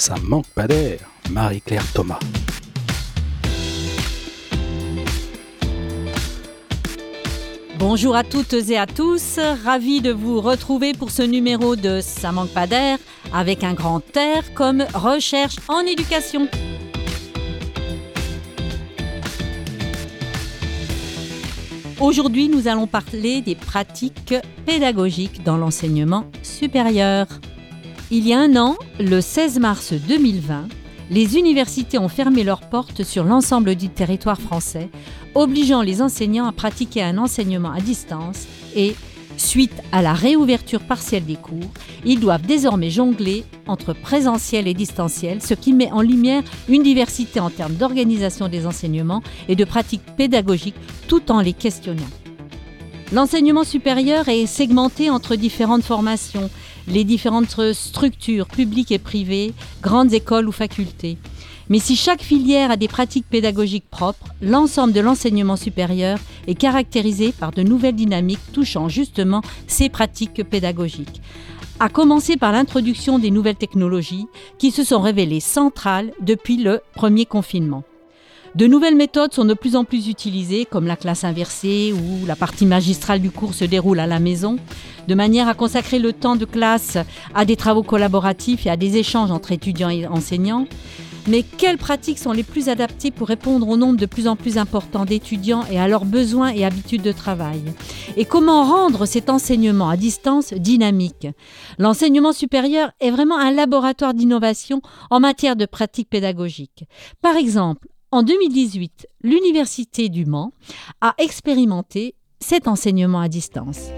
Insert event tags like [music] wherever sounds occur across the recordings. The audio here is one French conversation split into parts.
Ça manque pas d'air, Marie-Claire Thomas. Bonjour à toutes et à tous, ravi de vous retrouver pour ce numéro de Ça manque pas d'air avec un grand air comme recherche en éducation. Aujourd'hui, nous allons parler des pratiques pédagogiques dans l'enseignement supérieur. Il y a un an, le 16 mars 2020, les universités ont fermé leurs portes sur l'ensemble du territoire français, obligeant les enseignants à pratiquer un enseignement à distance et, suite à la réouverture partielle des cours, ils doivent désormais jongler entre présentiel et distanciel, ce qui met en lumière une diversité en termes d'organisation des enseignements et de pratiques pédagogiques tout en les questionnant. L'enseignement supérieur est segmenté entre différentes formations, les différentes structures publiques et privées, grandes écoles ou facultés. Mais si chaque filière a des pratiques pédagogiques propres, l'ensemble de l'enseignement supérieur est caractérisé par de nouvelles dynamiques touchant justement ces pratiques pédagogiques. À commencer par l'introduction des nouvelles technologies qui se sont révélées centrales depuis le premier confinement. De nouvelles méthodes sont de plus en plus utilisées, comme la classe inversée où la partie magistrale du cours se déroule à la maison, de manière à consacrer le temps de classe à des travaux collaboratifs et à des échanges entre étudiants et enseignants. Mais quelles pratiques sont les plus adaptées pour répondre au nombre de plus en plus important d'étudiants et à leurs besoins et habitudes de travail? Et comment rendre cet enseignement à distance dynamique? L'enseignement supérieur est vraiment un laboratoire d'innovation en matière de pratiques pédagogiques. Par exemple, en 2018, l'Université du Mans a expérimenté cet enseignement à distance.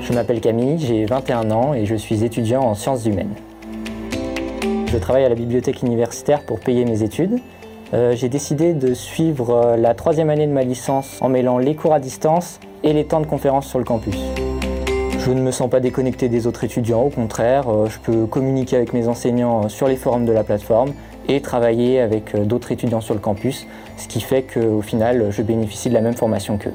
Je m'appelle Camille, j'ai 21 ans et je suis étudiant en sciences humaines. Je travaille à la bibliothèque universitaire pour payer mes études. Euh, j'ai décidé de suivre euh, la troisième année de ma licence en mêlant les cours à distance et les temps de conférence sur le campus. Je ne me sens pas déconnecté des autres étudiants, au contraire, euh, je peux communiquer avec mes enseignants sur les forums de la plateforme et travailler avec euh, d'autres étudiants sur le campus, ce qui fait qu'au final, je bénéficie de la même formation qu'eux.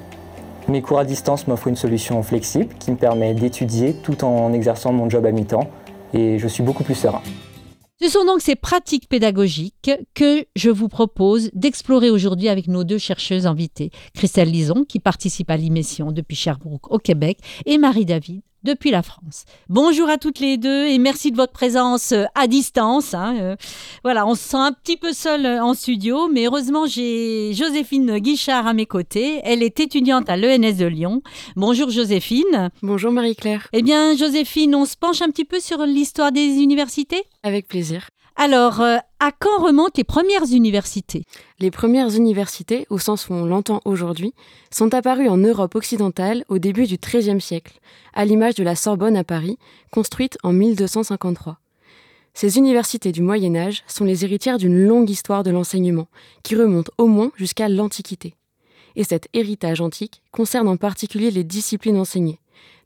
Mes cours à distance m'offrent une solution flexible qui me permet d'étudier tout en exerçant mon job à mi-temps et je suis beaucoup plus serein. Ce sont donc ces pratiques pédagogiques que je vous propose d'explorer aujourd'hui avec nos deux chercheuses invitées, Christelle Lison, qui participe à l'émission depuis Sherbrooke au Québec, et Marie David, depuis la France. Bonjour à toutes les deux et merci de votre présence euh, à distance. Hein, euh. voilà, on se sent un petit peu seul euh, en studio, mais heureusement j'ai Joséphine Guichard à mes côtés. Elle est étudiante à l'ENS de Lyon. Bonjour Joséphine. Bonjour Marie-Claire. Eh bien Joséphine, on se penche un petit peu sur l'histoire des universités? Avec plaisir. Alors, euh, à quand remontent les premières universités? Les premières universités, au sens où on l'entend aujourd'hui, sont apparues en Europe occidentale au début du XIIIe siècle, à l'image de la Sorbonne à Paris, construite en 1253. Ces universités du Moyen Âge sont les héritières d'une longue histoire de l'enseignement, qui remonte au moins jusqu'à l'Antiquité. Et cet héritage antique concerne en particulier les disciplines enseignées,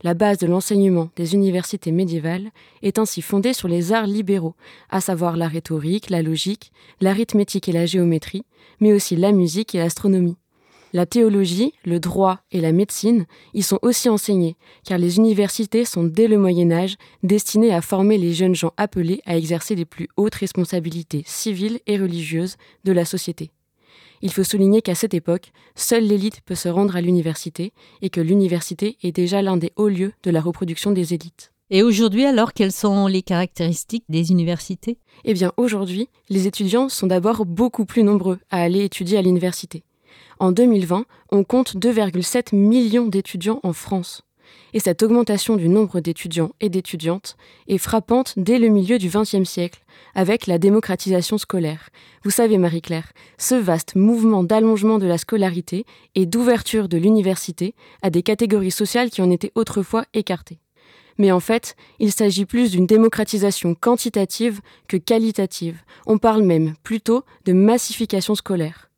la base de l'enseignement des universités médiévales est ainsi fondée sur les arts libéraux, à savoir la rhétorique, la logique, l'arithmétique et la géométrie, mais aussi la musique et l'astronomie. La théologie, le droit et la médecine y sont aussi enseignés, car les universités sont dès le Moyen Âge destinées à former les jeunes gens appelés à exercer les plus hautes responsabilités civiles et religieuses de la société. Il faut souligner qu'à cette époque, seule l'élite peut se rendre à l'université et que l'université est déjà l'un des hauts lieux de la reproduction des élites. Et aujourd'hui, alors, quelles sont les caractéristiques des universités? Eh bien, aujourd'hui, les étudiants sont d'abord beaucoup plus nombreux à aller étudier à l'université. En 2020, on compte 2,7 millions d'étudiants en France et cette augmentation du nombre d'étudiants et d'étudiantes est frappante dès le milieu du XXe siècle, avec la démocratisation scolaire. Vous savez, Marie-Claire, ce vaste mouvement d'allongement de la scolarité et d'ouverture de l'université à des catégories sociales qui en étaient autrefois écartées. Mais en fait, il s'agit plus d'une démocratisation quantitative que qualitative. On parle même plutôt de massification scolaire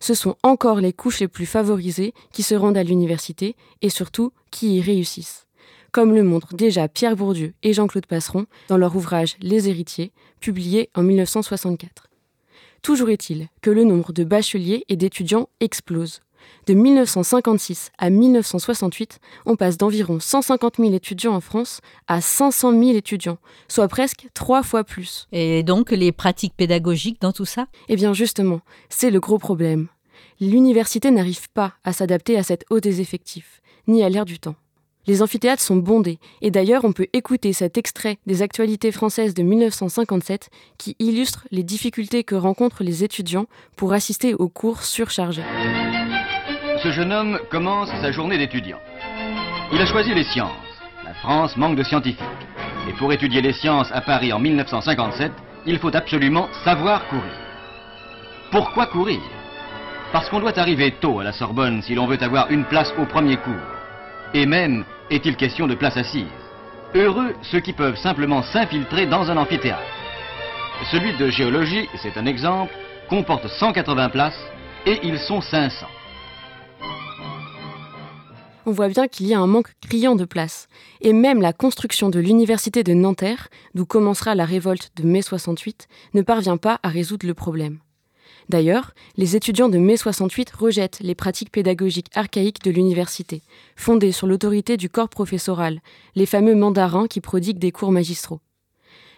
ce sont encore les couches les plus favorisées qui se rendent à l'université et surtout qui y réussissent. Comme le montrent déjà Pierre Bourdieu et Jean-Claude Passeron dans leur ouvrage Les héritiers, publié en 1964. Toujours est-il que le nombre de bacheliers et d'étudiants explose. De 1956 à 1968, on passe d'environ 150 000 étudiants en France à 500 000 étudiants, soit presque trois fois plus. Et donc les pratiques pédagogiques dans tout ça? Eh bien justement, c'est le gros problème. L'université n'arrive pas à s'adapter à cette hausse des effectifs, ni à l'ère du temps. Les amphithéâtres sont bondés, et d'ailleurs on peut écouter cet extrait des actualités françaises de 1957 qui illustre les difficultés que rencontrent les étudiants pour assister aux cours surchargés. Ce jeune homme commence sa journée d'étudiant. Il a choisi les sciences. La France manque de scientifiques. Et pour étudier les sciences à Paris en 1957, il faut absolument savoir courir. Pourquoi courir? Parce qu'on doit arriver tôt à la Sorbonne si l'on veut avoir une place au premier cours. Et même, est-il question de place assise Heureux ceux qui peuvent simplement s'infiltrer dans un amphithéâtre. Celui de géologie, c'est un exemple, comporte 180 places et ils sont 500. On voit bien qu'il y a un manque criant de places. Et même la construction de l'université de Nanterre, d'où commencera la révolte de mai 68, ne parvient pas à résoudre le problème. D'ailleurs, les étudiants de mai 68 rejettent les pratiques pédagogiques archaïques de l'université, fondées sur l'autorité du corps professoral, les fameux mandarins qui prodiguent des cours magistraux.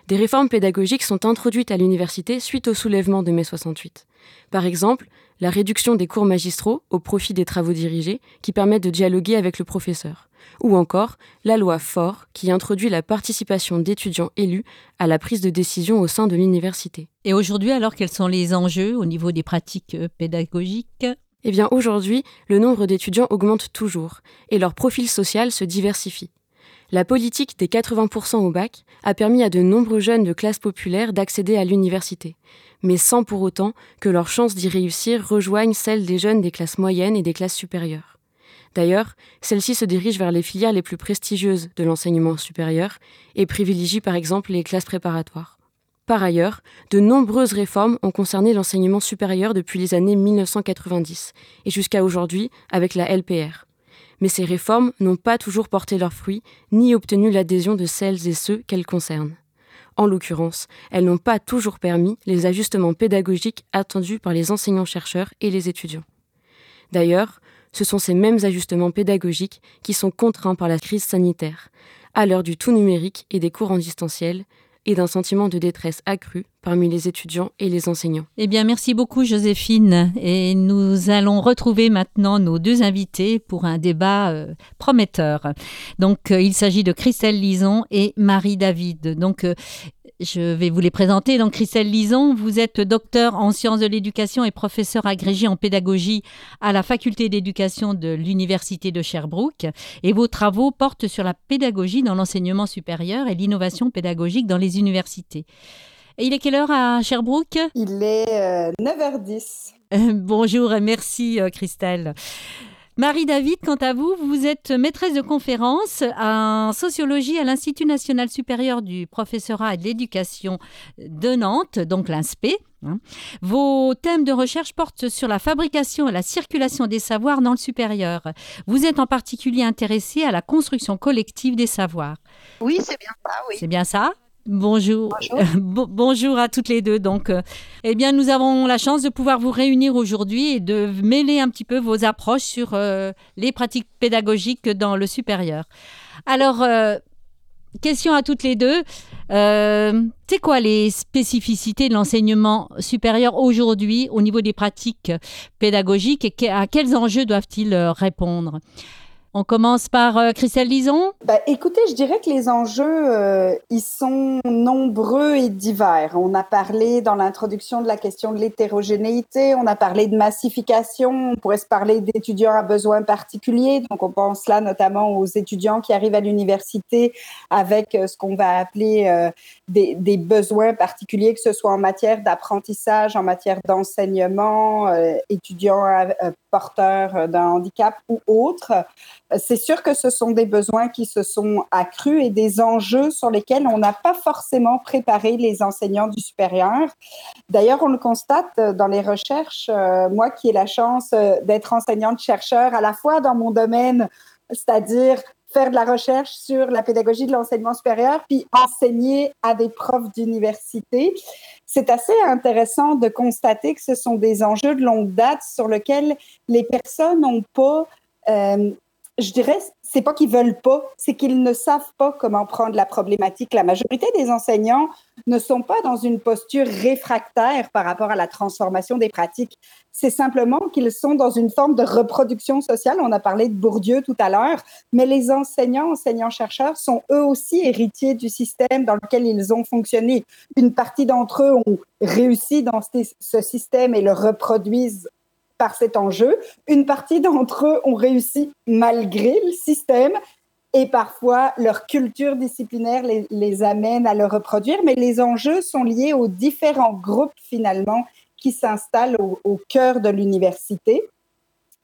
Des réformes pédagogiques sont introduites à l'université suite au soulèvement de mai 68. Par exemple, la réduction des cours magistraux au profit des travaux dirigés qui permettent de dialoguer avec le professeur, ou encore la loi FOR qui introduit la participation d'étudiants élus à la prise de décision au sein de l'université. Et aujourd'hui, alors, quels sont les enjeux au niveau des pratiques euh, pédagogiques? Eh bien, aujourd'hui, le nombre d'étudiants augmente toujours et leur profil social se diversifie. La politique des 80% au bac a permis à de nombreux jeunes de classe populaire d'accéder à l'université, mais sans pour autant que leurs chances d'y réussir rejoignent celles des jeunes des classes moyennes et des classes supérieures. D'ailleurs, celles-ci se dirigent vers les filières les plus prestigieuses de l'enseignement supérieur et privilégient par exemple les classes préparatoires. Par ailleurs, de nombreuses réformes ont concerné l'enseignement supérieur depuis les années 1990 et jusqu'à aujourd'hui avec la LPR. Mais ces réformes n'ont pas toujours porté leurs fruits ni obtenu l'adhésion de celles et ceux qu'elles concernent. En l'occurrence, elles n'ont pas toujours permis les ajustements pédagogiques attendus par les enseignants-chercheurs et les étudiants. D'ailleurs, ce sont ces mêmes ajustements pédagogiques qui sont contraints par la crise sanitaire, à l'heure du tout numérique et des cours en distanciel, et d'un sentiment de détresse accru parmi les étudiants et les enseignants. Eh bien, merci beaucoup Joséphine. Et nous allons retrouver maintenant nos deux invités pour un débat euh, prometteur. Donc, euh, il s'agit de Christelle Lison et Marie David. Donc, euh, je vais vous les présenter. Donc, Christelle Lison, vous êtes docteur en sciences de l'éducation et professeur agrégé en pédagogie à la faculté d'éducation de l'Université de Sherbrooke. Et vos travaux portent sur la pédagogie dans l'enseignement supérieur et l'innovation pédagogique dans les universités. Et il est quelle heure à Sherbrooke? Il est 9h10. Euh, bonjour et merci euh, Christelle. Marie-David, quant à vous, vous êtes maîtresse de conférence en sociologie à l'Institut national supérieur du professorat et de l'éducation de Nantes, donc l'INSPE. Hein. Vos thèmes de recherche portent sur la fabrication et la circulation des savoirs dans le supérieur. Vous êtes en particulier intéressé à la construction collective des savoirs. Oui, c'est bien ça, oui. C'est bien ça? Bonjour. [laughs] Bonjour. à toutes les deux. Donc, euh, eh bien, nous avons la chance de pouvoir vous réunir aujourd'hui et de mêler un petit peu vos approches sur euh, les pratiques pédagogiques dans le supérieur. Alors, euh, question à toutes les deux. C'est quoi les spécificités de l'enseignement supérieur aujourd'hui au niveau des pratiques pédagogiques et à quels enjeux doivent-ils répondre? On commence par euh, Christelle Lison. Ben, écoutez, je dirais que les enjeux, euh, ils sont nombreux et divers. On a parlé dans l'introduction de la question de l'hétérogénéité, on a parlé de massification, on pourrait se parler d'étudiants à besoins particuliers. Donc, on pense là notamment aux étudiants qui arrivent à l'université avec euh, ce qu'on va appeler des, des, besoins particuliers, que ce soit en matière d'apprentissage, en matière d'enseignement, étudiants porteurs d'un handicap ou autres c'est sûr que ce sont des besoins qui se sont accrus et des enjeux sur lesquels on n'a pas forcément préparé les enseignants du supérieur. D'ailleurs, on le constate dans les recherches. Euh, moi qui ai la chance euh, d'être enseignante-chercheur à la fois dans mon domaine c'est-à-dire faire de la recherche sur la pédagogie de l'enseignement supérieur, puis enseigner à des profs d'université. C'est assez intéressant de constater que ce sont des enjeux de longue date sur lesquels les personnes n'ont pas euh, je dirais, c'est pas qu'ils veulent pas, c'est qu'ils ne savent pas comment prendre la problématique. La majorité des enseignants ne sont pas dans une posture réfractaire par rapport à la transformation des pratiques. C'est simplement qu'ils sont dans une forme de reproduction sociale. On a parlé de Bourdieu tout à l'heure, mais les enseignants, enseignants-chercheurs sont eux aussi héritiers du système dans lequel ils ont fonctionné. Une partie d'entre eux ont réussi dans ce système et le reproduisent par cet enjeu. Une partie d'entre eux ont réussi malgré le système et parfois leur culture disciplinaire les, amène à le reproduire, mais les enjeux sont liés aux différents groupes finalement qui s'installent au cœur de l'université.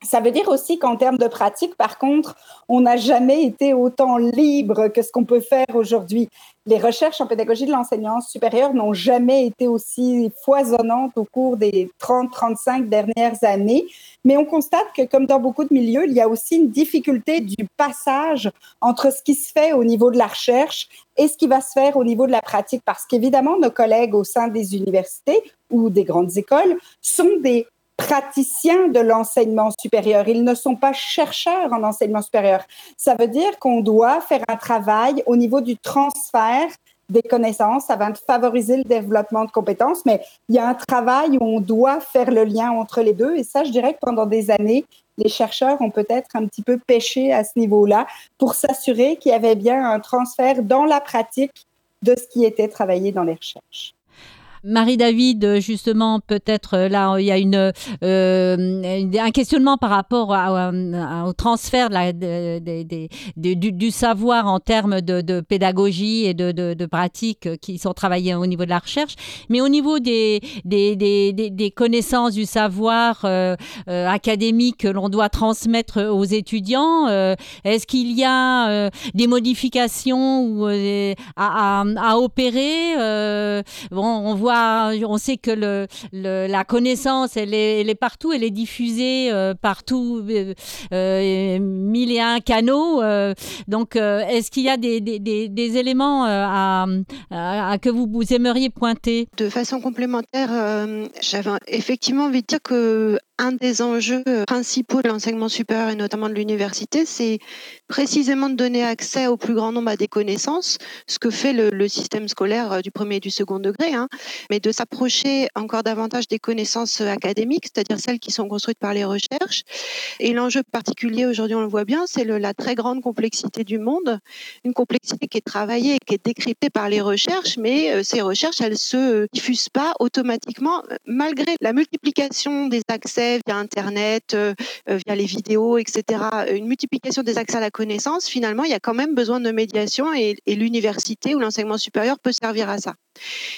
Ça veut dire aussi qu'en termes de pratique, par contre, on n'a jamais été autant libre que ce qu'on peut faire aujourd'hui. Les recherches en pédagogie de l'enseignement supérieur n'ont jamais été aussi foisonnantes au cours des 30-35 dernières années, mais on constate que, comme dans beaucoup de milieux, il y a aussi une difficulté du passage entre ce qui se fait au niveau de la recherche et ce qui va se faire au niveau de la pratique, parce qu'évidemment, nos collègues au sein des universités ou des grandes écoles sont des praticiens de l'enseignement supérieur. Ils ne sont pas chercheurs en enseignement supérieur. Ça veut dire qu'on doit faire un travail au niveau du transfert des connaissances avant de favoriser le développement de compétences, mais il y a un travail où on doit faire le lien entre les deux. Et ça, je dirais que pendant des années, les chercheurs ont peut-être un petit peu pêché à ce niveau-là pour s'assurer qu'il y avait bien un transfert dans la pratique de ce qui était travaillé dans les recherches. Marie-David, justement, peut-être euh, là, il y a une, euh, un questionnement par rapport au transfert du, savoir en termes de, pédagogie et de, pratiques qui sont travaillées au niveau de la recherche, mais au niveau des, connaissances, du savoir euh, académique que l'on doit transmettre aux étudiants, est-ce qu'il y a des modifications à, opérer on sait que la connaissance, elle est, partout, elle est diffusée euh, partout, euh, euh, mille et un canaux. donc, est-ce qu'il y a des, éléments à, que vous, vous aimeriez pointer? De façon complémentaire, j'avais effectivement envie de dire que un des enjeux principaux de l'enseignement supérieur et notamment de l'université, c'est précisément de donner accès au plus grand nombre à des connaissances, ce que fait le, système scolaire du premier et du second degré, hein, mais de s'approcher encore davantage des connaissances académiques, c'est-à-dire celles qui sont construites par les recherches. Et l'enjeu particulier aujourd'hui, on le voit bien, c'est la très grande complexité du monde, une complexité qui est travaillée et qui est décryptée par les recherches, mais euh, ces recherches, elles se diffusent pas automatiquement, malgré la multiplication des accès via Internet, euh, euh, via les vidéos, etc., une multiplication des accès à la connaissance, finalement, il y a quand même besoin de médiation et, et l'université ou l'enseignement supérieur peut servir à ça.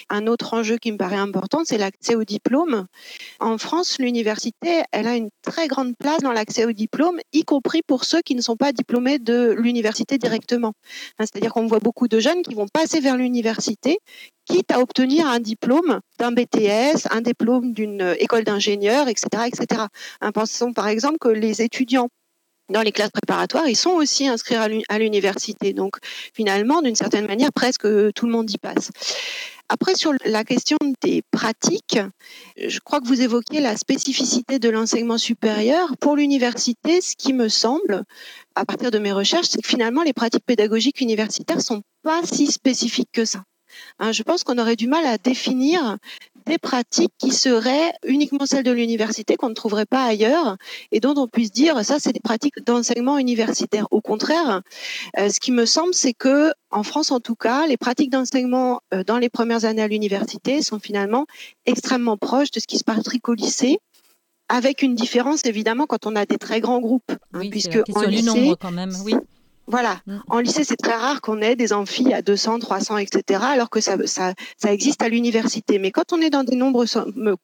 Un autre enjeu qui me paraît important, c'est l'accès au diplôme. En France, l'université, elle a une très grande place dans l'accès au diplôme, y compris pour ceux qui ne sont pas diplômés de l'université directement. C'est-à-dire qu'on voit beaucoup de jeunes qui vont passer vers l'université, quitte à obtenir un diplôme d'un BTS, un diplôme d'une école d'ingénieur, etc., etc. Pensons par exemple que les étudiants dans les classes préparatoires, ils sont aussi inscrits à l'université. Donc finalement, d'une certaine manière, presque tout le monde y passe. Après, sur la question des pratiques, je crois que vous évoquiez la spécificité de l'enseignement supérieur. Pour l'université, ce qui me semble, à partir de mes recherches, c'est que finalement, les pratiques pédagogiques universitaires sont pas si spécifiques que ça. Hein, je pense qu'on aurait du mal à définir des pratiques qui seraient uniquement celles de l'université, qu'on ne trouverait pas ailleurs, et dont on puisse dire ça, c'est des pratiques d'enseignement universitaire. Au contraire, euh, ce qui me semble, c'est que en France, en tout cas, les pratiques d'enseignement euh, dans les premières années à l'université sont finalement extrêmement proches de ce qui se pratique au lycée avec une différence évidemment quand on a des très grands groupes, hein, puisque en lycée, nombre quand même, oui. Voilà. Mm. En lycée, c'est très rare qu'on ait des amphis à 200, 300, etc., alors que ça, ça, ça existe à l'université. Mais quand on est dans des nombres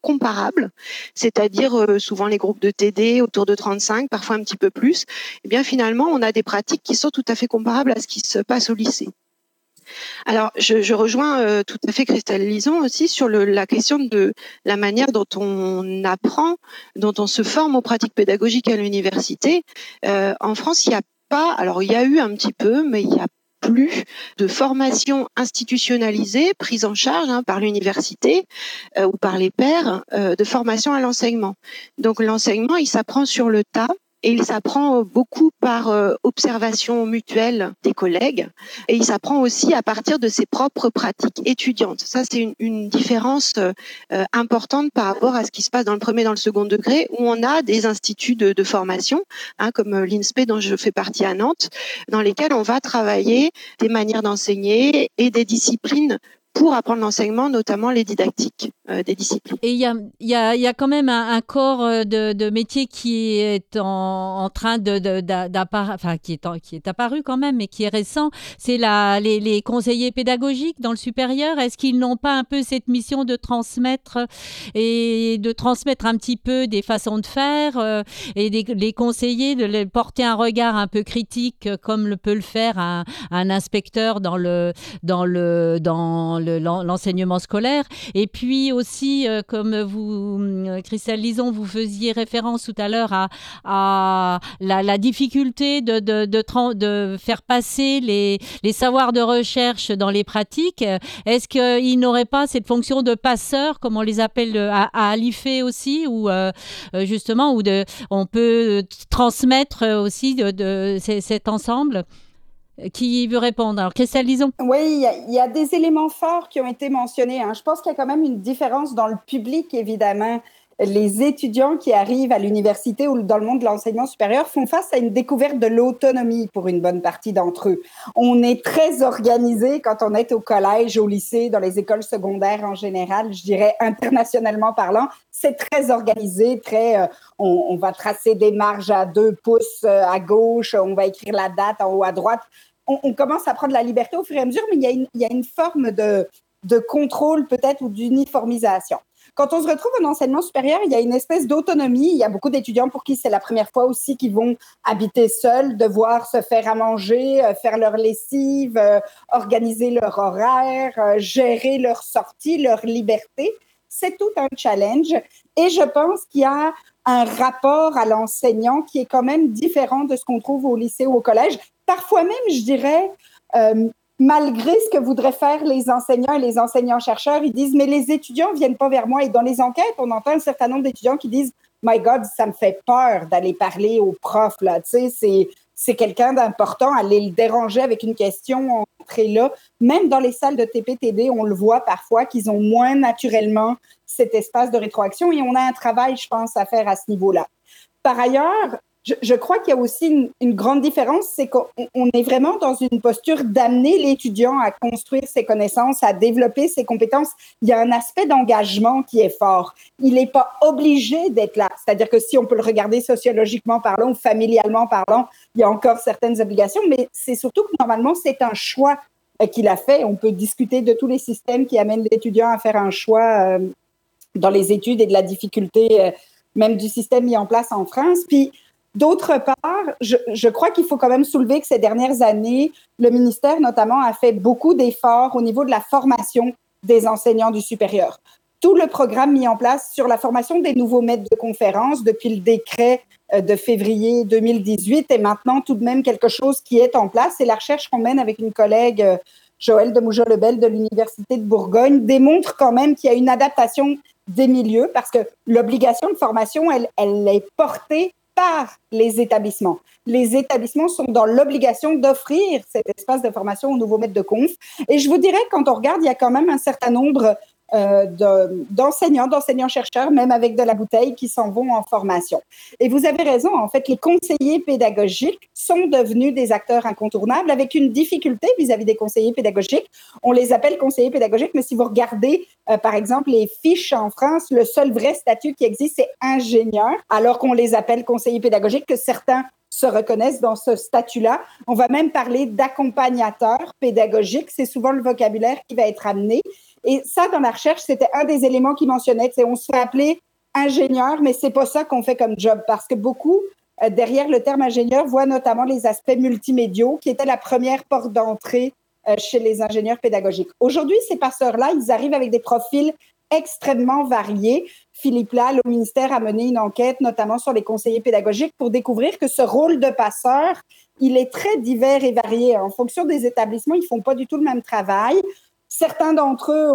comparables, c'est-à-dire euh, souvent les groupes de TD autour de 35, parfois un petit peu plus, eh bien finalement, on a des pratiques qui sont tout à fait comparables à ce qui se passe au lycée. Alors, je, rejoins euh, tout à fait Christelle Lison aussi sur la question de la manière dont on apprend, dont on se forme aux pratiques pédagogiques à l'université. Euh, en France, il y a pas, alors il y a eu un petit peu, mais il y a plus de formation institutionnalisée, prise en charge hein, par l'université euh, ou par les pairs, euh, de formation à l'enseignement. Donc l'enseignement, il s'apprend sur le tas et il s'apprend beaucoup par euh, observation mutuelle des collègues et il s'apprend aussi à partir de ses propres pratiques étudiantes. Ça, c'est une, une, différence euh, importante par rapport à ce qui se passe dans le premier et dans le second degré où on a des instituts de, de formation, hein, comme euh, l'INSPE dont je fais partie à Nantes, dans lesquels on va travailler des manières d'enseigner et des disciplines pour apprendre l'enseignement, notamment les didactiques euh, disciplines. Et il y a, y, a, y a, quand même un, corps euh, de, de, métier qui est en, en train de, d'apparaître, enfin qui est, qui est apparu quand même, mais qui est récent. C'est la, les, les conseillers pédagogiques dans le supérieur. Est-ce qu'ils n'ont pas un peu cette mission de transmettre et de transmettre un petit peu des façons de faire euh, et des, les conseiller de les porter un regard un peu critique comme le peut le faire un, un inspecteur dans le dans le dans l'enseignement scolaire? Et puis aussi, euh, comme vous, euh, Christelle Lison, vous faisiez référence tout à l'heure à, la, difficulté de, faire passer les, savoirs de recherche dans les pratiques. Est-ce qu'il n'aurait pas cette fonction de passeur, comme on les appelle à, à Alife aussi, euh, justement, où on peut transmettre aussi cet ensemble? Qui veut répondre? Alors, Christelle Lison. Oui, il y, y, a des éléments forts qui ont été mentionnés. Hein. Je pense qu'il y a quand même une différence dans le public, évidemment. Les étudiants qui arrivent à l'université ou dans le monde de l'enseignement supérieur font face à une découverte de l'autonomie pour une bonne partie d'entre eux. On est très organisé quand on est au collège, au lycée, dans les écoles secondaires en général, je dirais internationalement parlant. C'est très organisé, très. Euh, on, on, va tracer des marges à deux pouces euh, à gauche, on va écrire la date en haut à droite on, on, commence à prendre la liberté au fur et à mesure, mais il y a une, il y a une forme de, de contrôle peut-être ou d'uniformisation. Quand on se retrouve en enseignement supérieur, il y a une espèce d'autonomie. Il y a beaucoup d'étudiants pour qui c'est la première fois aussi qu'ils vont habiter seuls, devoir se faire à manger, euh, faire leur lessive, euh, organiser leur horaire, euh, gérer leur sortie, leur liberté. C'est tout un challenge. Et je pense qu'il y a un rapport à l'enseignant qui est quand même différent de ce qu'on trouve au lycée ou au collège parfois même, je dirais, malgré ce que voudraient faire les enseignants et les enseignants-chercheurs, ils disent, mais les étudiants ne viennent pas vers moi. Et dans les enquêtes, on entend un certain nombre d'étudiants qui disent, My God, ça me fait peur d'aller parler aux profs. Là. Tu sais, c'est, c'est quelqu'un d'important, aller le déranger avec une question, entrer là. Même dans les salles de TPTD, on le voit parfois qu'ils ont moins naturellement cet espace de rétroaction et on a un travail, je pense, à faire à ce niveau-là. Par ailleurs, je, crois qu'il y a aussi une, une grande différence, c'est qu'on est vraiment dans une posture d'amener l'étudiant à construire ses connaissances, à développer ses compétences. Il y a un aspect d'engagement qui est fort. Il n'est pas obligé d'être là. C'est-à-dire que si on peut le regarder sociologiquement parlant ou familialement parlant, il y a encore certaines obligations, mais c'est surtout que normalement, c'est un choix euh, qu'il a fait. On peut discuter de tous les systèmes qui amènent l'étudiant à faire un choix euh, dans les études et de la difficulté euh, même du système mis en place en France. Puis, D'autre part, je, crois qu'il faut quand même soulever que ces dernières années, le ministère notamment a fait beaucoup d'efforts au niveau de la formation des enseignants du supérieur. Tout le programme mis en place sur la formation des nouveaux maîtres de conférence depuis le décret euh, de février 2018 est maintenant tout de même quelque chose qui est en place. Et la recherche qu'on mène avec une collègue, euh, Joël de Mouja-Lebel de l'Université de Bourgogne, démontre quand même qu'il y a une adaptation des milieux parce que l'obligation de formation, elle est portée par les établissements. Les établissements sont dans l'obligation d'offrir cet espace de formation aux nouveaux maîtres de conf. Et je vous dirais, quand on regarde, il y a quand même un certain nombre euh, d'enseignants, d'enseignants-chercheurs, même avec de la bouteille, qui s'en vont en formation. Et vous avez raison, en fait, les conseillers pédagogiques sont devenus des acteurs incontournables avec une difficulté vis-à-vis -vis des conseillers pédagogiques. On les appelle conseillers pédagogiques, mais si vous regardez, euh, par exemple, les fiches en France, le seul vrai statut qui existe, c'est ingénieur, alors qu'on les appelle conseillers pédagogiques, que certains se reconnaissent dans ce statut-là. On va même parler d'accompagnateur pédagogique. C'est souvent le vocabulaire qui va être amené. Et ça, dans la recherche, c'était un des éléments qui mentionnait. C'est on se fait appeler ingénieur, mais c'est pas ça qu'on fait comme job parce que beaucoup euh, derrière le terme ingénieur voient notamment les aspects multimédiaux qui étaient la première porte d'entrée euh, chez les ingénieurs pédagogiques. Aujourd'hui, ces passeurs-là, ils arrivent avec des profils extrêmement variés. Philippe Lal, au ministère, a mené une enquête, notamment sur les conseillers pédagogiques, pour découvrir que ce rôle de passeur, il est très divers et varié. En fonction des établissements, ils font pas du tout le même travail. Certains d'entre eux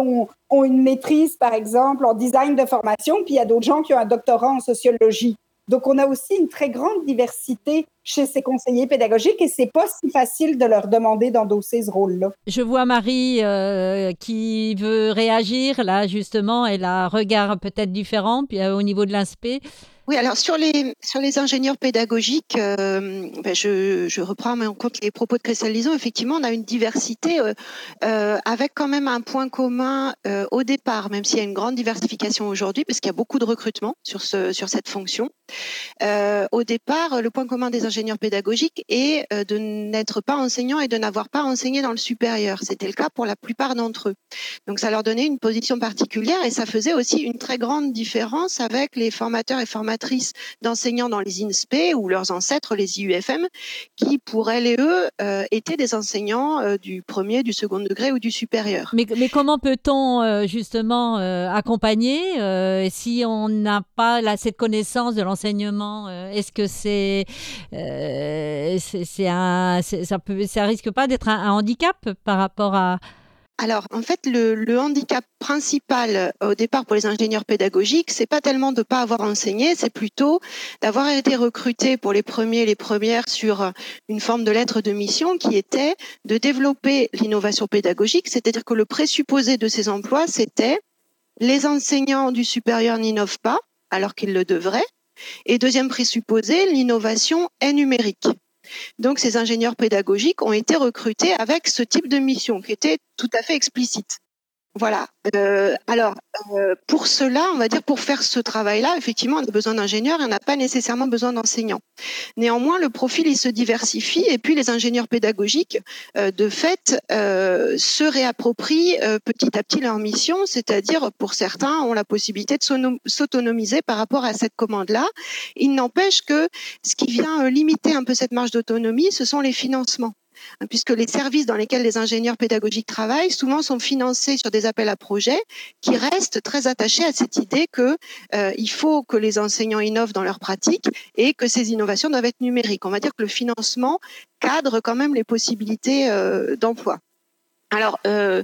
ont, une maîtrise, par exemple, en design de formation, puis il y a d'autres gens qui ont un doctorat en sociologie. Donc, on a aussi une très grande diversité chez ces conseillers pédagogiques et c'est pas si facile de leur demander d'endosser ce rôle-là. Je vois Marie euh, qui veut réagir là justement, elle a un regard peut-être différent puis euh, au niveau de l'inspect. Oui, alors sur les, sur les ingénieurs pédagogiques, euh, ben je, je, reprends en compte les propos de Christelle Lison. Effectivement, on a une diversité euh, euh, avec quand même un point commun euh, au départ, même s'il y a une grande diversification aujourd'hui, parce qu'il y a beaucoup de recrutement sur, ce, sur cette fonction. Euh, au départ, le point commun des ingénieurs pédagogiques est de n'être pas enseignants et de n'avoir pas enseigné dans le supérieur. C'était le cas pour la plupart d'entre eux. Donc ça leur donnait une position particulière et ça faisait aussi une très grande différence avec les formateurs et formateurs d'enseignants dans les INSPE ou leurs ancêtres, les IUFM, qui pour elles et eux euh, étaient des enseignants euh, du premier, du second degré ou du supérieur. Mais, mais comment peut-on euh, justement accompagner si on n'a pas là, cette connaissance de l'enseignement Est-ce que c'est c'est un ça peut risque pas d'être un handicap par rapport à alors, en fait, le, handicap principal au départ pour les ingénieurs pédagogiques, c'est pas tellement de pas avoir enseigné, c'est plutôt d'avoir été recruté pour les premiers, les premières sur une forme de lettre de mission qui était de développer l'innovation pédagogique, c'est-à-dire que le présupposé de ces emplois, c'était les enseignants du supérieur n'innovent pas alors qu'ils le devraient. Et deuxième présupposé, l'innovation est numérique. Donc, ces ingénieurs pédagogiques ont été recrutés avec ce type de mission qui était tout à fait explicite. Voilà. Euh, alors, euh, pour cela, on va dire, pour faire ce travail-là, effectivement, on a besoin d'ingénieurs et on n'a pas nécessairement besoin d'enseignants. Néanmoins, le profil, il se diversifie et puis les ingénieurs pédagogiques, euh, de fait, se réapproprient petit à petit leur mission, c'est-à-dire, pour certains, ont la possibilité de s'autonomiser par rapport à cette commande-là. Il n'empêche que ce qui vient limiter un peu cette marge d'autonomie, ce sont les financements. Hein, puisque les services dans lesquels les ingénieurs pédagogiques travaillent souvent sont financés sur des appels à projets qui restent très attachés à cette idée que euh, il faut que les enseignants innovent dans leur pratique et que ces innovations doivent être numériques. On va dire que le financement cadre quand même les possibilités euh, d'emploi. Alors, euh,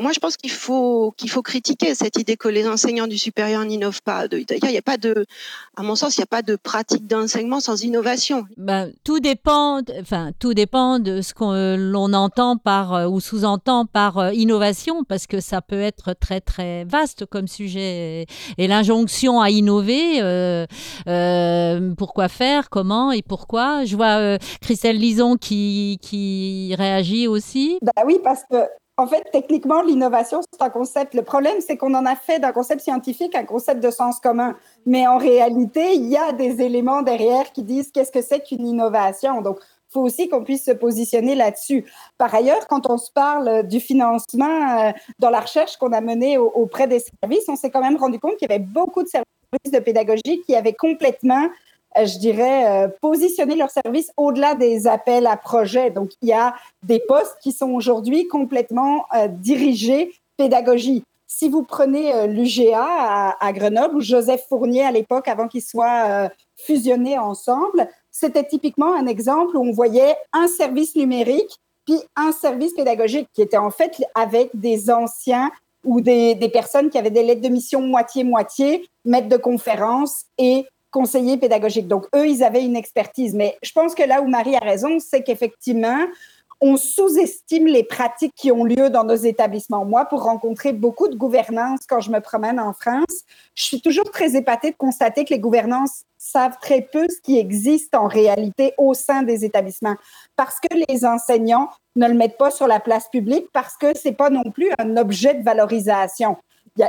moi, je pense qu'il faut qu'il faut critiquer cette idée que les enseignants du supérieur n'innovent pas. D'ailleurs, il n'y a pas de, à mon sens, il n'y a pas de pratique d'enseignement sans innovation. Ben, tout dépend, enfin, tout dépend de ce qu'on l'on entend par euh, ou sous-entend par euh, innovation, parce que ça peut être très très vaste comme sujet. Et, l'injonction à innover, euh, euh, pourquoi faire, comment et pourquoi? Je vois euh, Christelle Lison qui qui réagit aussi. Bah oui, parce que en fait, techniquement, l'innovation, c'est un concept. Le problème, c'est qu'on en a fait d'un concept scientifique un concept de sens commun. Mais en réalité, il y a des éléments derrière qui disent qu'est-ce que c'est qu'une innovation. Donc, il faut aussi qu'on puisse se positionner là-dessus. Par ailleurs, quand on se parle du financement euh, dans la recherche qu'on a menée auprès des services, on s'est quand même rendu compte qu'il y avait beaucoup de services de pédagogie qui avaient complètement je dirais, euh, positionner leur service au-delà des appels à projets. Donc, il y a des postes qui sont aujourd'hui complètement euh, dirigés pédagogie. Si vous prenez euh, l'UGA à, Grenoble ou Joseph Fournier à l'époque, avant qu'ils soient euh, fusionnés ensemble, c'était typiquement un exemple où on voyait un service numérique puis un service pédagogique qui était en fait avec des anciens ou des, des personnes qui avaient des lettres de mission moitié-moitié, maîtres de conférences et conseillers pédagogiques. Donc, eux, ils avaient une expertise. Mais je pense que là où Marie a raison, c'est qu'effectivement, on sous-estime les pratiques qui ont lieu dans nos établissements. Moi, pour rencontrer beaucoup de gouvernances quand je me promène en France, je suis toujours très épatée de constater que les gouvernances savent très peu ce qui existe en réalité au sein des établissements parce que les enseignants ne le mettent pas sur la place publique parce que c'est pas non plus un objet de valorisation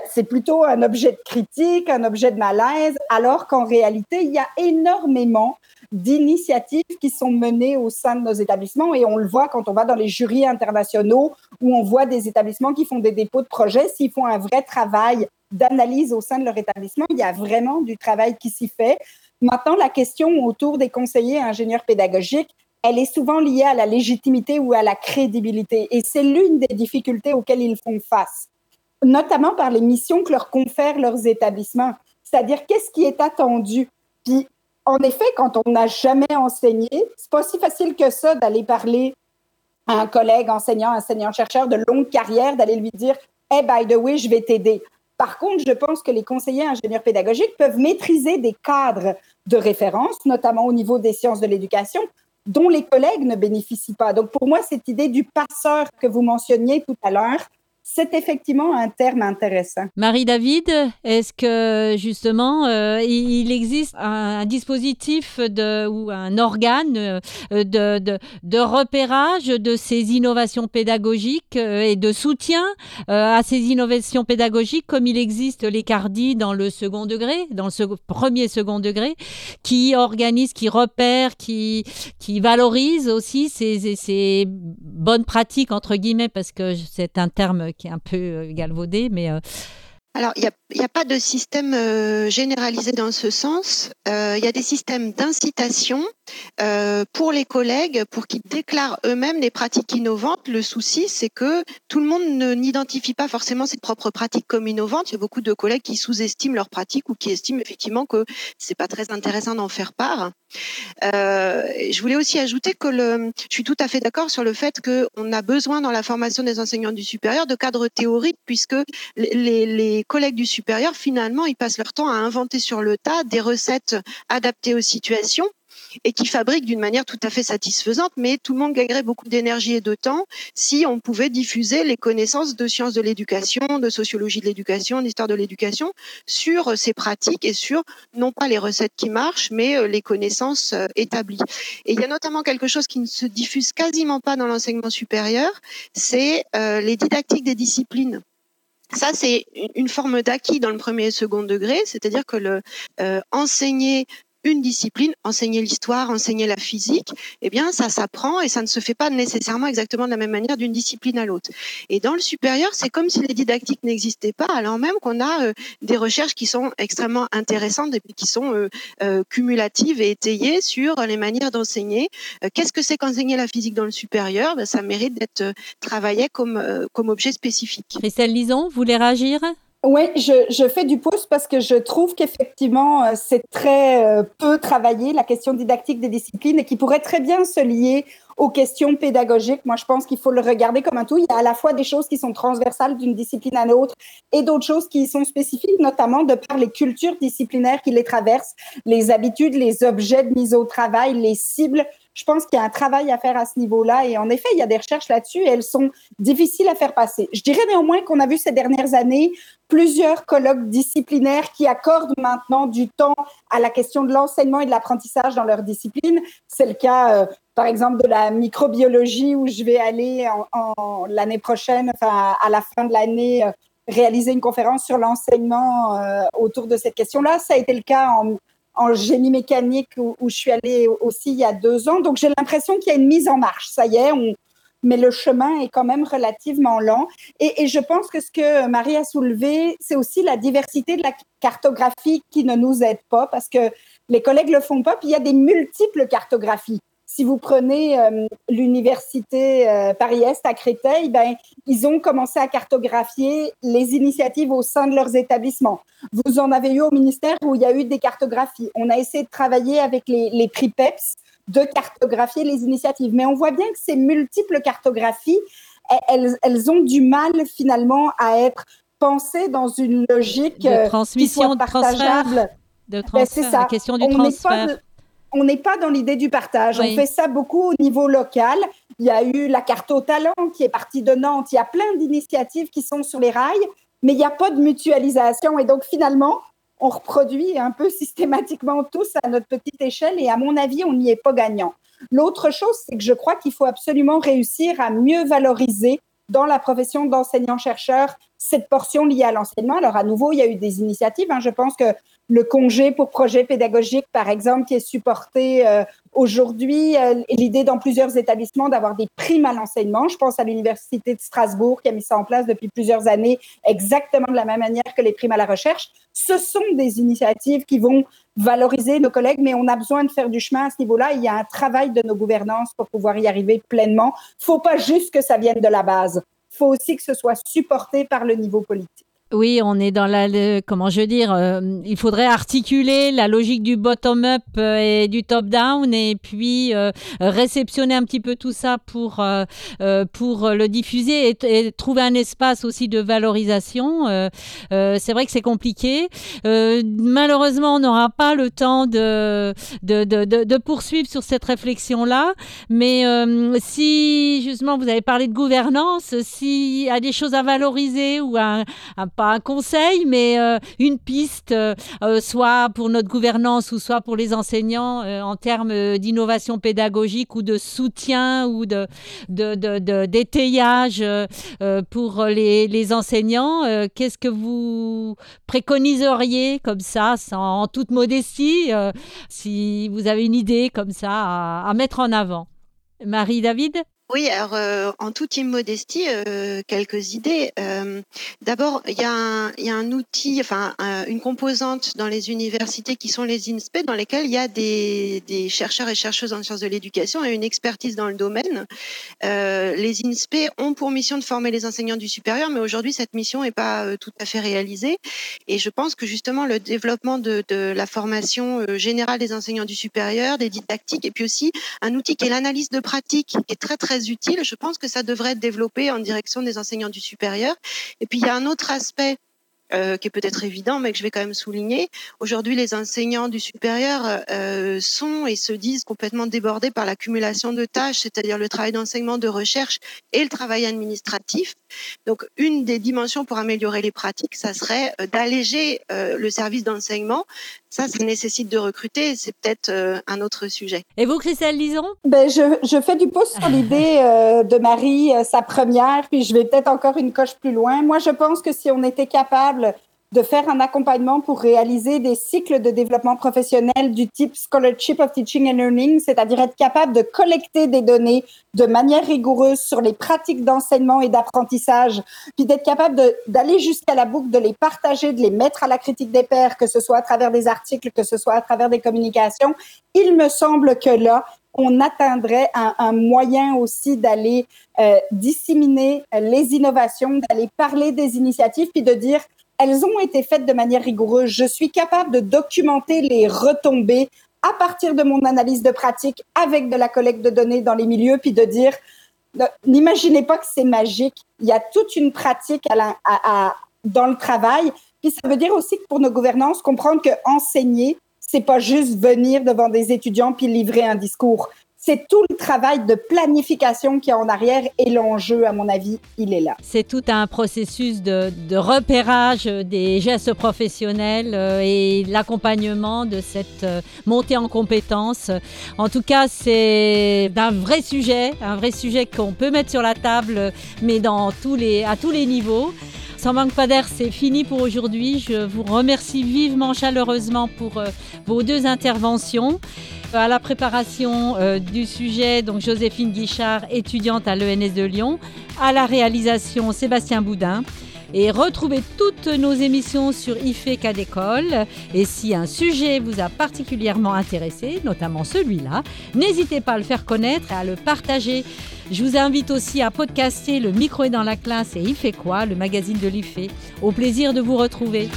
c'est plutôt un objet de critique, un objet de malaise, alors qu'en réalité, il y a énormément d'initiatives qui sont menées au sein de nos établissements. Et on le voit quand on va dans les jurys internationaux où on voit des établissements qui font des dépôts de projets, s'ils font un vrai travail d'analyse au sein de leur établissement, il y a vraiment du travail qui s'y fait. Maintenant, la question autour des conseillers ingénieurs pédagogiques, elle est souvent liée à la légitimité ou à la crédibilité. Et c'est l'une des difficultés auxquelles ils font face notamment par les missions que leur confèrent leurs établissements. C'est-à-dire, qu'est-ce qui est attendu? Puis, en effet, quand on n'a jamais enseigné, c'est pas si facile que ça d'aller parler à un collègue enseignant, enseignant-chercheur de longue carrière, d'aller lui dire Hey, by the way, je vais t'aider. Par contre, je pense que les conseillers ingénieurs pédagogiques peuvent maîtriser des cadres de référence, notamment au niveau des sciences de l'éducation, dont les collègues ne bénéficient pas. Donc, pour moi, cette idée du passeur que vous mentionniez tout à l'heure, c'est effectivement un terme intéressant. Marie-David, est-ce que justement euh, il existe un, dispositif ou un organe euh, de, repérage de ces innovations pédagogiques euh, et de soutien à ces innovations pédagogiques comme il existe l'ECARDI dans le second degré, dans le premier second degré, qui organise, qui repère, qui, qui valorise aussi ces bonnes pratiques, entre guillemets, parce que c'est un terme qui est un peu euh, galvaudé, euh, alors, il n'y a, pas de système euh, généralisé dans ce sens. il y a des systèmes d'incitation pour les collègues pour qu'ils déclarent eux-mêmes des pratiques innovantes. Le souci, c'est que tout le monde n'identifie pas forcément ses propres pratiques comme innovantes. Il y a beaucoup de collègues qui sous-estiment leurs pratiques ou qui estiment effectivement que c'est pas très intéressant d'en faire part. Euh, je voulais aussi ajouter que le, je suis tout à fait d'accord sur le fait qu'on a besoin dans la formation des enseignants du supérieur de cadres théoriques, puisque les, les collègues du supérieur, finalement, ils passent leur temps à inventer sur le tas des recettes adaptées aux situations et qui fabrique d'une manière tout à fait satisfaisante, mais tout le monde gagnerait beaucoup d'énergie et de temps si on pouvait diffuser les connaissances de sciences de l'éducation, de sociologie de l'éducation, d'histoire de l'éducation sur ces pratiques et sur non pas les recettes qui marchent, mais euh, les connaissances euh, établies. Et il y a notamment quelque chose qui ne se diffuse quasiment pas dans l'enseignement supérieur, c'est euh, les didactiques des disciplines. Ça, c'est une forme d'acquis dans le premier et second degré, c'est-à-dire que le enseigner une discipline, enseigner l'histoire, enseigner la physique, eh bien, ça s'apprend et ça ne se fait pas nécessairement exactement de la même manière d'une discipline à l'autre. Et dans le supérieur, c'est comme si les didactiques n'existaient pas, alors même qu'on a euh, des recherches qui sont extrêmement intéressantes et qui sont euh, euh, cumulatives et étayées sur les manières d'enseigner. Qu'est-ce que c'est qu'enseigner la physique dans le supérieur? Ben, Ça mérite d'être travaillé comme, comme objet spécifique. Christelle Lison, voulez réagir? Oui, je, je, fais du pouce parce que je trouve qu'effectivement, euh, c'est très euh, peu travaillé, la question didactique des disciplines, et qui pourrait très bien se lier aux questions pédagogiques. Moi, je pense qu'il faut le regarder comme un tout. Il y a à la fois des choses qui sont transversales d'une discipline à l'autre et d'autres choses qui sont spécifiques, notamment de par les cultures disciplinaires qui les traversent, les habitudes, les objets de mise au travail, les cibles je pense qu'il y a un travail à faire à ce niveau-là. Et en effet, il y a des recherches là-dessus et elles sont difficiles à faire passer. Je dirais néanmoins qu'on a vu ces dernières années plusieurs colloques disciplinaires qui accordent maintenant du temps à la question de l'enseignement et de l'apprentissage dans leur discipline. C'est le cas, euh, par exemple, de la microbiologie où je vais aller l'année prochaine, enfin à la fin de l'année, euh, réaliser une conférence sur l'enseignement euh, autour de cette question-là. Ça a été le cas en en génie mécanique où, je suis allée aussi il y a deux ans. Donc j'ai l'impression qu'il y a une mise en marche. Ça y est, on, mais le chemin est quand même relativement lent. Et, et je pense que ce que Marie a soulevé, c'est aussi la diversité de la cartographie qui ne nous aide pas parce que les collègues le font pas. Puis il y a des multiples cartographies. Si vous prenez euh, l'université euh, Paris-Est à Créteil, ben, ils ont commencé à cartographier les initiatives au sein de leurs établissements. Vous en avez eu au ministère où il y a eu des cartographies. On a essayé de travailler avec les, les prix PEPS de cartographier les initiatives. Mais on voit bien que ces multiples cartographies, elles, elles ont du mal finalement à être pensées dans une logique de euh, transmission, qui soit partageable. De transfert, ben, c'est ça. la question du transfert on n'est pas dans l'idée du partage. On fait ça beaucoup au niveau local. Il y a eu la carte au talent qui est partie de Nantes. Il y a plein d'initiatives qui sont sur les rails, mais il n'y a pas de mutualisation. Et donc, finalement, on reproduit un peu systématiquement tous à notre petite échelle. Et à mon avis, on n'y est pas gagnant. L'autre chose, c'est que je crois qu'il faut absolument réussir à mieux valoriser dans la profession d'enseignant-chercheur cette portion liée à l'enseignement. Alors, à nouveau, il y a eu des initiatives. Hein. Je pense que le congé pour projet pédagogique, par exemple, qui est supporté euh, aujourd'hui, euh, l'idée dans plusieurs établissements d'avoir des primes à l'enseignement. Je pense à l'Université de Strasbourg qui a mis ça en place depuis plusieurs années, exactement de la même manière que les primes à la recherche. Ce sont des initiatives qui vont valoriser nos collègues, mais on a besoin de faire du chemin à ce niveau-là. Il y a un travail de nos gouvernances pour pouvoir y arriver pleinement. Faut pas juste que ça vienne de la base il faut aussi que ce soit supporté par le niveau politique. Oui, on est dans la, comment je veux dire, euh, il faudrait articuler la logique du bottom-up euh, et du top-down et puis euh, réceptionner un petit peu tout ça pour, pour le diffuser et, trouver un espace aussi de valorisation. c'est vrai que c'est compliqué. malheureusement, on n'aura pas le temps de, de, de, de, poursuivre sur cette réflexion-là, mais si justement vous avez parlé de gouvernance, s'il y a des choses à valoriser ou un, un conseil, mais euh, une piste, euh, euh, soit pour notre gouvernance ou soit pour les enseignants en termes d'innovation pédagogique ou de soutien ou de, d'étayage pour les, les enseignants. Qu'est-ce que vous préconiseriez comme ça, sans, en toute modestie, si vous avez une idée comme ça à, à mettre en avant? Marie-David? Oui, alors euh, en toute immodestie, euh, quelques idées. Euh, d'abord, il y, a un outil, enfin une composante dans les universités qui sont les INSPE, dans lesquelles il y a des, chercheurs et chercheuses en sciences de l'éducation et une expertise dans le domaine. les INSPE ont pour mission de former les enseignants du supérieur, mais aujourd'hui cette mission n'est pas tout à fait réalisée. Et je pense que justement le développement de, de la formation générale des enseignants du supérieur, des didactiques, et puis aussi un outil qui est l'analyse de pratique, qui est très très utile. Je pense que ça devrait être développé en direction des enseignants du supérieur. Et puis il y a un autre aspect euh, qui est peut-être évident, mais que je vais quand même souligner. Aujourd'hui, les enseignants du supérieur euh, sont et se disent complètement débordés par l'accumulation de tâches, c'est-à-dire le travail d'enseignement, de recherche et le travail administratif. Donc, une des dimensions pour améliorer les pratiques, ça serait euh, d'alléger le service d'enseignement. Ça, ça nécessite de recruter. C'est peut-être un autre sujet. Et vous, Christelle Lison? Ben, je, je, fais du pouce sur l'idée [laughs] de Marie, sa première, puis je vais peut-être encore une coche plus loin. Moi, je pense que si on était capable de faire un accompagnement pour réaliser des cycles de développement professionnel du type Scholarship of Teaching and Learning, c'est-à-dire être capable de collecter des données de manière rigoureuse sur les pratiques d'enseignement et d'apprentissage, puis d'être capable d'aller jusqu'à la boucle, de les partager, de les mettre à la critique des pairs, que ce soit à travers des articles, que ce soit à travers des communications. Il me semble que là, on atteindrait un, un moyen aussi d'aller euh, disséminer les innovations, d'aller parler des initiatives, puis de dire elles ont été faites de manière rigoureuse. Je suis capable de documenter les retombées à partir de mon analyse de pratique avec de la collecte de données dans les milieux, puis de dire, n'imaginez pas que c'est magique. Il y a toute une pratique dans le travail. Puis ça veut dire aussi que pour nos gouvernances, comprendre que enseigner, c'est pas juste venir devant des étudiants puis livrer un discours c'est tout le travail de planification qui est en arrière et l'enjeu, à mon avis, il est là. C'est tout un processus de, repérage des gestes professionnels euh, et l'accompagnement de cette euh, montée en compétences. En tout cas, c'est un vrai sujet, un vrai sujet qu'on peut mettre sur la table, mais dans tous les, à tous les niveaux. Sans manque pas d'air, c'est fini pour aujourd'hui. Je vous remercie vivement, chaleureusement pour euh, vos deux interventions à la préparation euh, du sujet, donc Joséphine Guichard, étudiante à l'ENS de Lyon, à la réalisation Sébastien Boudin. Et retrouvez toutes nos émissions sur IFE Cas d'école. Et si un sujet vous a particulièrement intéressé, notamment celui-là, n'hésitez pas à le faire connaître et à le partager. Je vous invite aussi à podcaster Le micro est dans la classe et IFE quoi, le magazine de l'IFE. Au plaisir de vous retrouver.